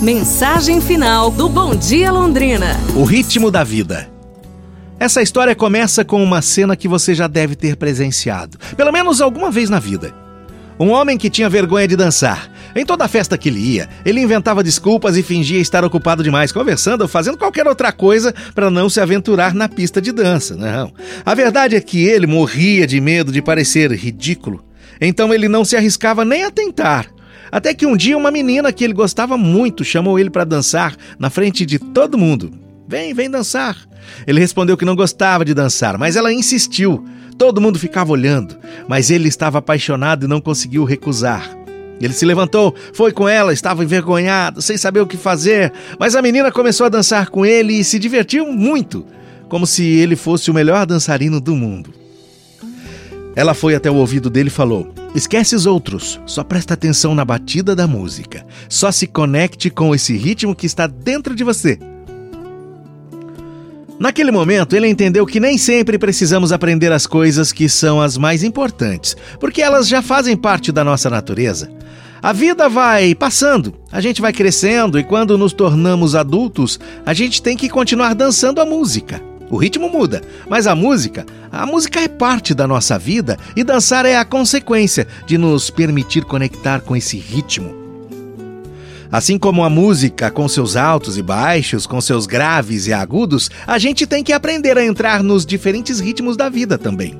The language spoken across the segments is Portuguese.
Mensagem final do Bom Dia Londrina. O ritmo da vida. Essa história começa com uma cena que você já deve ter presenciado, pelo menos alguma vez na vida. Um homem que tinha vergonha de dançar. Em toda festa que ele ia, ele inventava desculpas e fingia estar ocupado demais, conversando ou fazendo qualquer outra coisa para não se aventurar na pista de dança. Não. A verdade é que ele morria de medo de parecer ridículo. Então ele não se arriscava nem a tentar. Até que um dia uma menina que ele gostava muito chamou ele para dançar na frente de todo mundo. Vem, vem dançar. Ele respondeu que não gostava de dançar, mas ela insistiu. Todo mundo ficava olhando, mas ele estava apaixonado e não conseguiu recusar. Ele se levantou, foi com ela, estava envergonhado, sem saber o que fazer, mas a menina começou a dançar com ele e se divertiu muito, como se ele fosse o melhor dançarino do mundo. Ela foi até o ouvido dele e falou: Esquece os outros, só presta atenção na batida da música, só se conecte com esse ritmo que está dentro de você. Naquele momento, ele entendeu que nem sempre precisamos aprender as coisas que são as mais importantes, porque elas já fazem parte da nossa natureza. A vida vai passando, a gente vai crescendo e quando nos tornamos adultos, a gente tem que continuar dançando a música. O ritmo muda, mas a música, a música é parte da nossa vida e dançar é a consequência de nos permitir conectar com esse ritmo. Assim como a música, com seus altos e baixos, com seus graves e agudos, a gente tem que aprender a entrar nos diferentes ritmos da vida também.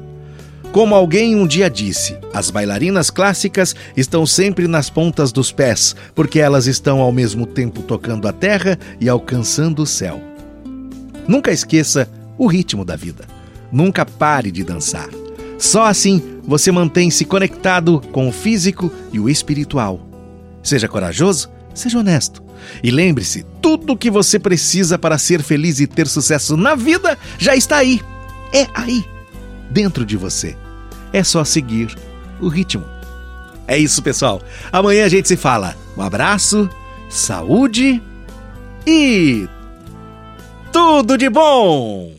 Como alguém um dia disse, as bailarinas clássicas estão sempre nas pontas dos pés, porque elas estão ao mesmo tempo tocando a terra e alcançando o céu. Nunca esqueça o ritmo da vida. Nunca pare de dançar. Só assim você mantém-se conectado com o físico e o espiritual. Seja corajoso Seja honesto. E lembre-se: tudo o que você precisa para ser feliz e ter sucesso na vida já está aí. É aí, dentro de você. É só seguir o ritmo. É isso, pessoal. Amanhã a gente se fala. Um abraço, saúde e tudo de bom!